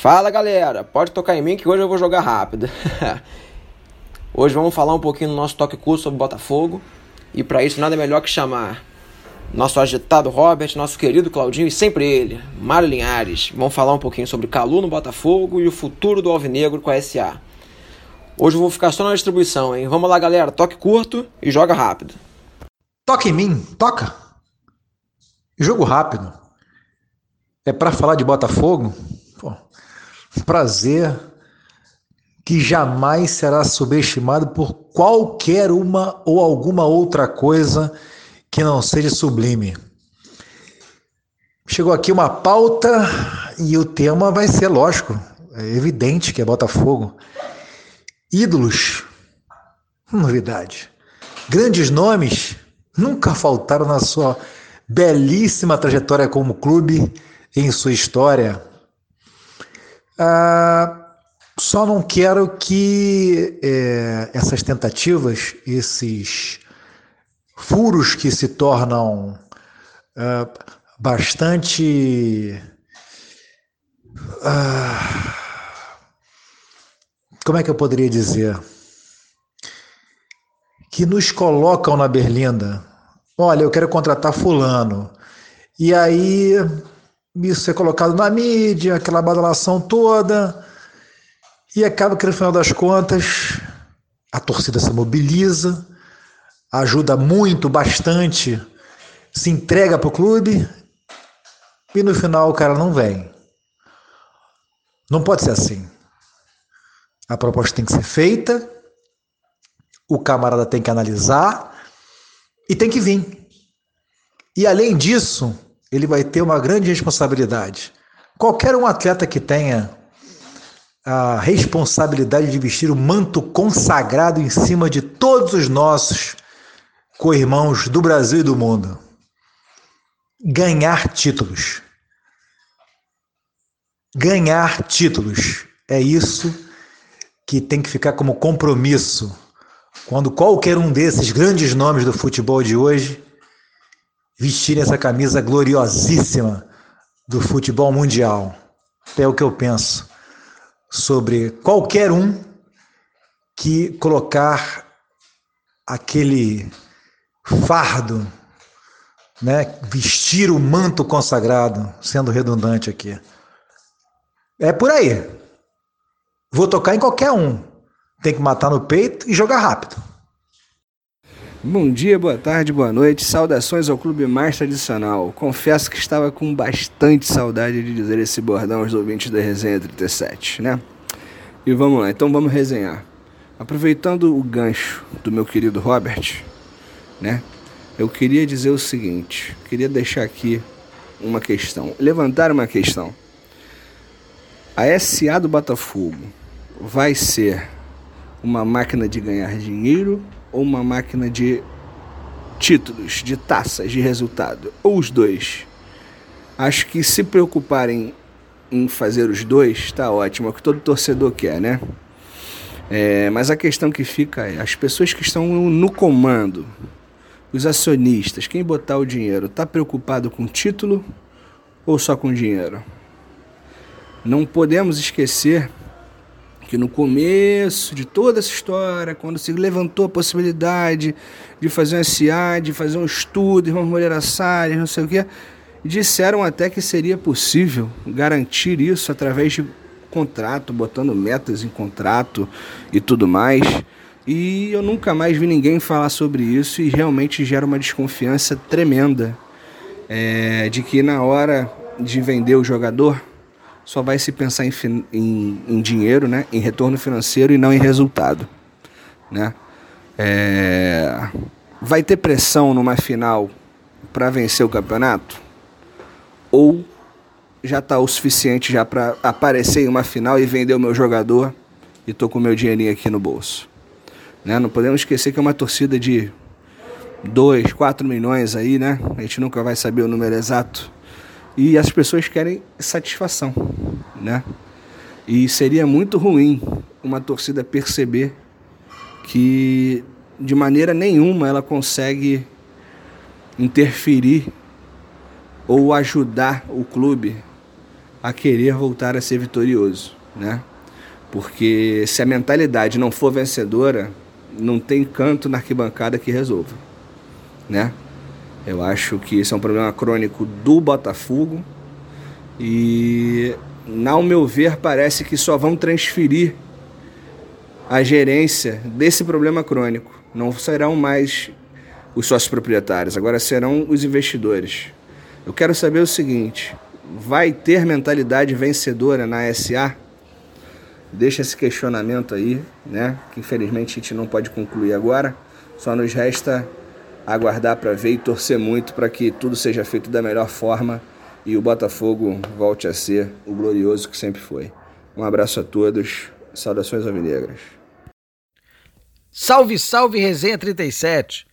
Fala galera, pode tocar em mim que hoje eu vou jogar rápido. hoje vamos falar um pouquinho no nosso toque curso sobre Botafogo. E para isso nada melhor que chamar nosso agitado Robert, nosso querido Claudinho e sempre ele, Mário Linhares. Vamos falar um pouquinho sobre Calu no Botafogo e o futuro do Alvinegro com a SA. Hoje eu vou ficar só na distribuição, hein? Vamos lá galera, toque curto e joga rápido. Toca em mim, toca. Jogo rápido. É para falar de Botafogo? Prazer que jamais será subestimado por qualquer uma ou alguma outra coisa que não seja sublime. Chegou aqui uma pauta e o tema vai ser, lógico, é evidente que é Botafogo. Ídolos, novidade. Grandes nomes nunca faltaram na sua belíssima trajetória como clube, em sua história. Ah, só não quero que é, essas tentativas, esses furos que se tornam é, bastante. Ah, como é que eu poderia dizer? Que nos colocam na berlinda. Olha, eu quero contratar Fulano. E aí isso ser colocado na mídia, aquela badalação toda, e acaba que no final das contas a torcida se mobiliza, ajuda muito, bastante, se entrega para o clube e no final o cara não vem. Não pode ser assim. A proposta tem que ser feita, o camarada tem que analisar e tem que vir. E além disso, ele vai ter uma grande responsabilidade. Qualquer um atleta que tenha a responsabilidade de vestir o manto consagrado em cima de todos os nossos co-irmãos do Brasil e do mundo. Ganhar títulos. Ganhar títulos. É isso que tem que ficar como compromisso quando qualquer um desses grandes nomes do futebol de hoje vestirem essa camisa gloriosíssima do futebol mundial. É o que eu penso sobre qualquer um que colocar aquele fardo, né, vestir o manto consagrado, sendo redundante aqui. É por aí. Vou tocar em qualquer um. Tem que matar no peito e jogar rápido. Bom dia, boa tarde, boa noite. Saudações ao Clube Mais Tradicional. Confesso que estava com bastante saudade de dizer esse bordão aos ouvintes da Resenha 37, né? E vamos lá, então vamos resenhar. Aproveitando o gancho do meu querido Robert, né? Eu queria dizer o seguinte, queria deixar aqui uma questão, levantar uma questão. A SA do Botafogo vai ser uma máquina de ganhar dinheiro ou uma máquina de títulos, de taças, de resultado, ou os dois. Acho que se preocuparem em fazer os dois, está ótimo, é o que todo torcedor quer, né? É, mas a questão que fica é: as pessoas que estão no comando, os acionistas, quem botar o dinheiro, está preocupado com título ou só com dinheiro? Não podemos esquecer que no começo de toda essa história, quando se levantou a possibilidade de fazer um SA, de fazer um estudo, irmãos Moreira Salles, não sei o quê, disseram até que seria possível garantir isso através de contrato, botando metas em contrato e tudo mais. E eu nunca mais vi ninguém falar sobre isso e realmente gera uma desconfiança tremenda é, de que na hora de vender o jogador só vai se pensar em, em, em dinheiro, né? em retorno financeiro e não em resultado. Né? É... Vai ter pressão numa final para vencer o campeonato? Ou já está o suficiente já para aparecer em uma final e vender o meu jogador e tô com meu dinheirinho aqui no bolso? Né? Não podemos esquecer que é uma torcida de 2, 4 milhões aí, né? A gente nunca vai saber o número exato e as pessoas querem satisfação, né? E seria muito ruim uma torcida perceber que de maneira nenhuma ela consegue interferir ou ajudar o clube a querer voltar a ser vitorioso, né? Porque se a mentalidade não for vencedora, não tem canto na arquibancada que resolva, né? Eu acho que isso é um problema crônico do Botafogo e, ao meu ver, parece que só vão transferir a gerência desse problema crônico. Não serão mais os sócios proprietários, agora serão os investidores. Eu quero saber o seguinte: vai ter mentalidade vencedora na SA? Deixa esse questionamento aí, né? Que infelizmente a gente não pode concluir agora. Só nos resta aguardar para ver e torcer muito para que tudo seja feito da melhor forma e o Botafogo volte a ser o glorioso que sempre foi. Um abraço a todos, saudações alvinegras. Salve, salve, resenha 37.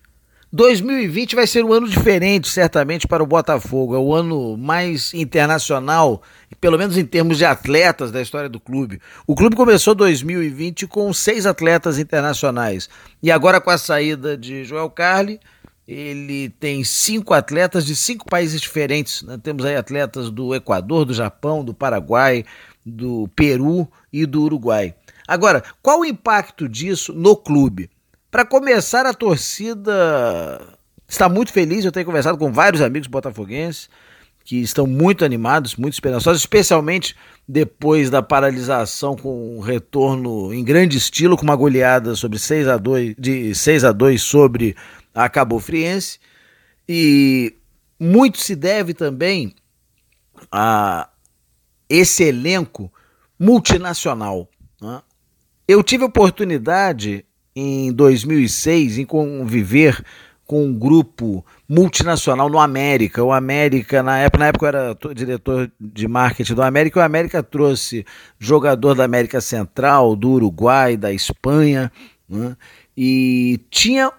2020 vai ser um ano diferente, certamente, para o Botafogo. É o ano mais internacional, pelo menos em termos de atletas da história do clube. O clube começou 2020 com seis atletas internacionais. E agora, com a saída de Joel Carli, ele tem cinco atletas de cinco países diferentes. Né? Temos aí atletas do Equador, do Japão, do Paraguai, do Peru e do Uruguai. Agora, qual o impacto disso no clube? Para começar, a torcida está muito feliz. Eu tenho conversado com vários amigos botafoguenses que estão muito animados, muito esperançosos, especialmente depois da paralisação com um retorno em grande estilo, com uma goleada sobre 6 a 2 de 6 a 2 sobre a Cabo Friense. E muito se deve também a esse elenco multinacional. Né? Eu tive oportunidade em 2006 em conviver com um grupo multinacional no América. O América, na época, na época eu era diretor de marketing do América, o América trouxe jogador da América Central, do Uruguai, da Espanha, né? e tinha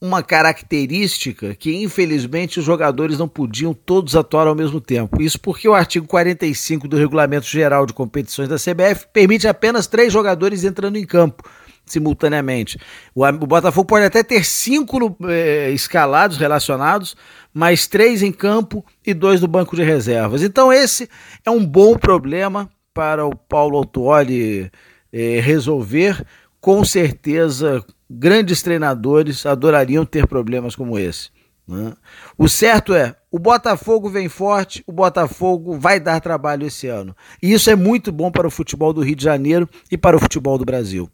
uma característica que, infelizmente, os jogadores não podiam todos atuar ao mesmo tempo. Isso porque o artigo 45 do Regulamento Geral de Competições da CBF permite apenas três jogadores entrando em campo simultaneamente. O, o Botafogo pode até ter cinco eh, escalados relacionados, mas três em campo e dois no banco de reservas. Então esse é um bom problema para o Paulo Autuori eh, resolver. Com certeza, grandes treinadores adorariam ter problemas como esse. Né? O certo é, o Botafogo vem forte, o Botafogo vai dar trabalho esse ano. E isso é muito bom para o futebol do Rio de Janeiro e para o futebol do Brasil.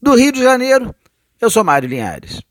Do Rio de Janeiro, eu sou Mário Linhares.